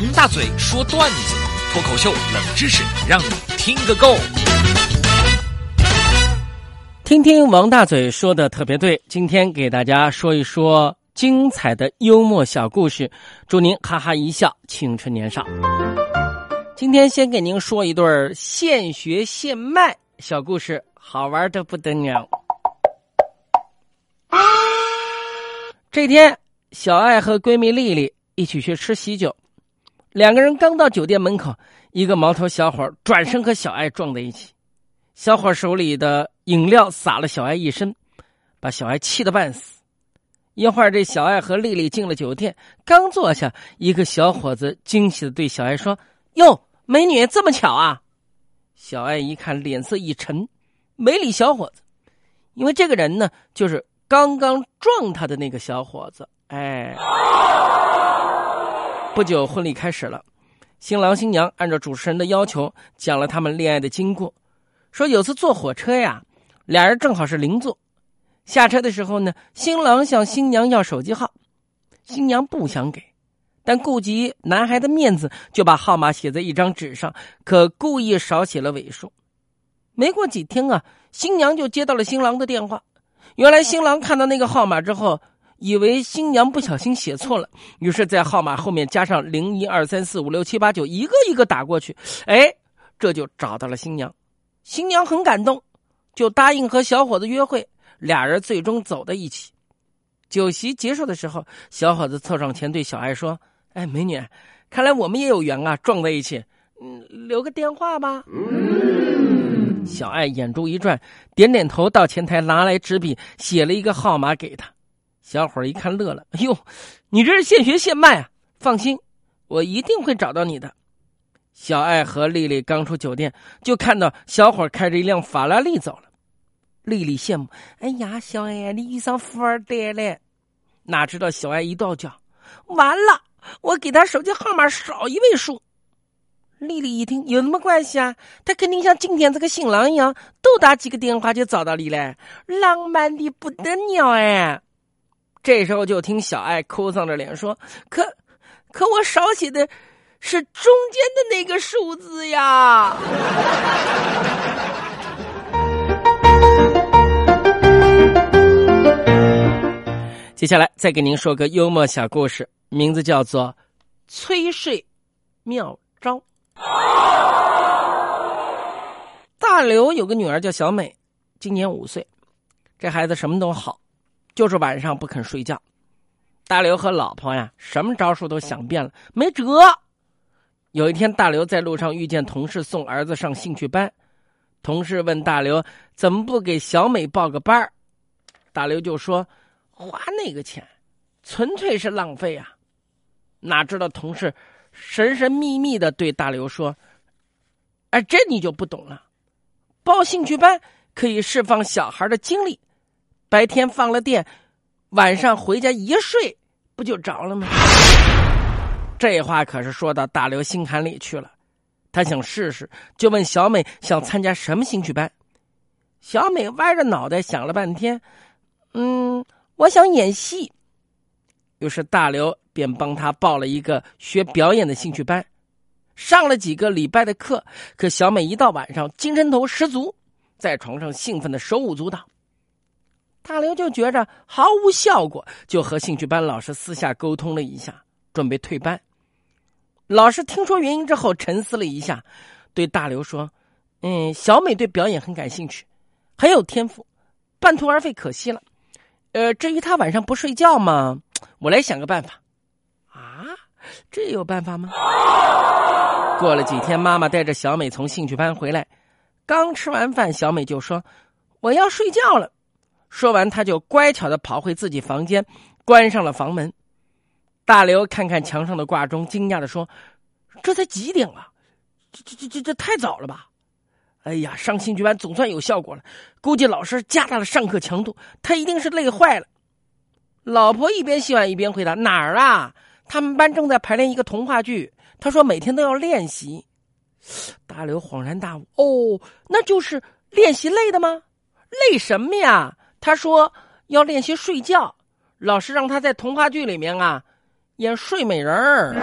王大嘴说段子，脱口秀冷知识，让你听个够。听听王大嘴说的特别对，今天给大家说一说精彩的幽默小故事，祝您哈哈一笑，青春年少。今天先给您说一对现学现卖小故事，好玩的不得了。这天，小爱和闺蜜丽丽一起去吃喜酒，两个人刚到酒店门口，一个毛头小伙转身和小爱撞在一起，小伙手里的饮料洒了小爱一身，把小爱气得半死。一会儿，这小爱和丽丽进了酒店，刚坐下，一个小伙子惊喜的对小爱说：“哟，美女，这么巧啊！”小爱一看，脸色一沉，没理小伙子，因为这个人呢，就是刚刚撞他的那个小伙子。哎，不久婚礼开始了，新郎新娘按照主持人的要求讲了他们恋爱的经过，说有次坐火车呀，俩人正好是邻座，下车的时候呢，新郎向新娘要手机号，新娘不想给，但顾及男孩的面子，就把号码写在一张纸上，可故意少写了尾数。没过几天啊，新娘就接到了新郎的电话，原来新郎看到那个号码之后。以为新娘不小心写错了，于是，在号码后面加上零一二三四五六七八九，一个一个打过去。哎，这就找到了新娘。新娘很感动，就答应和小伙子约会。俩人最终走到一起。酒席结束的时候，小伙子凑上前对小爱说：“哎，美女，看来我们也有缘啊，撞在一起。嗯，留个电话吧。”小爱眼珠一转，点点头，到前台拿来纸笔，写了一个号码给他。小伙一看乐了，哎呦，你这是现学现卖啊！放心，我一定会找到你的。小爱和丽丽刚出酒店，就看到小伙开着一辆法拉利走了。丽丽羡慕，哎呀，小爱你遇上富二代了。哪知道小爱一跺脚，完了，我给他手机号码少一位数。丽丽一听，有什么关系啊？他肯定像今天这个新郎一样，多打几个电话就找到你了，浪漫的不得了哎。这时候就听小爱哭丧着脸说：“可，可我少写的是中间的那个数字呀。”接下来再给您说个幽默小故事，名字叫做“催睡妙招”。大刘有个女儿叫小美，今年五岁，这孩子什么都好。就是晚上不肯睡觉，大刘和老婆呀，什么招数都想遍了，没辙。有一天，大刘在路上遇见同事送儿子上兴趣班，同事问大刘怎么不给小美报个班大刘就说：“花那个钱，纯粹是浪费啊！”哪知道同事神神秘秘的对大刘说：“哎，这你就不懂了，报兴趣班可以释放小孩的精力。”白天放了电，晚上回家一睡，不就着了吗？这话可是说到大刘心坎里去了。他想试试，就问小美想参加什么兴趣班。小美歪着脑袋想了半天，嗯，我想演戏。于是大刘便帮他报了一个学表演的兴趣班，上了几个礼拜的课。可小美一到晚上，精神头十足，在床上兴奋的手舞足蹈。大刘就觉着毫无效果，就和兴趣班老师私下沟通了一下，准备退班。老师听说原因之后，沉思了一下，对大刘说：“嗯，小美对表演很感兴趣，很有天赋，半途而废可惜了。呃，至于她晚上不睡觉嘛，我来想个办法。啊，这有办法吗？”过了几天，妈妈带着小美从兴趣班回来，刚吃完饭，小美就说：“我要睡觉了。”说完，他就乖巧的跑回自己房间，关上了房门。大刘看看墙上的挂钟，惊讶的说：“这才几点啊？这这这这这太早了吧？”哎呀，上兴趣班总算有效果了，估计老师加大了上课强度，他一定是累坏了。老婆一边洗碗一边回答：“哪儿啊？他们班正在排练一个童话剧，他说每天都要练习。”大刘恍然大悟：“哦，那就是练习累的吗？累什么呀？”他说要练习睡觉，老师让他在童话剧里面啊演睡美人儿。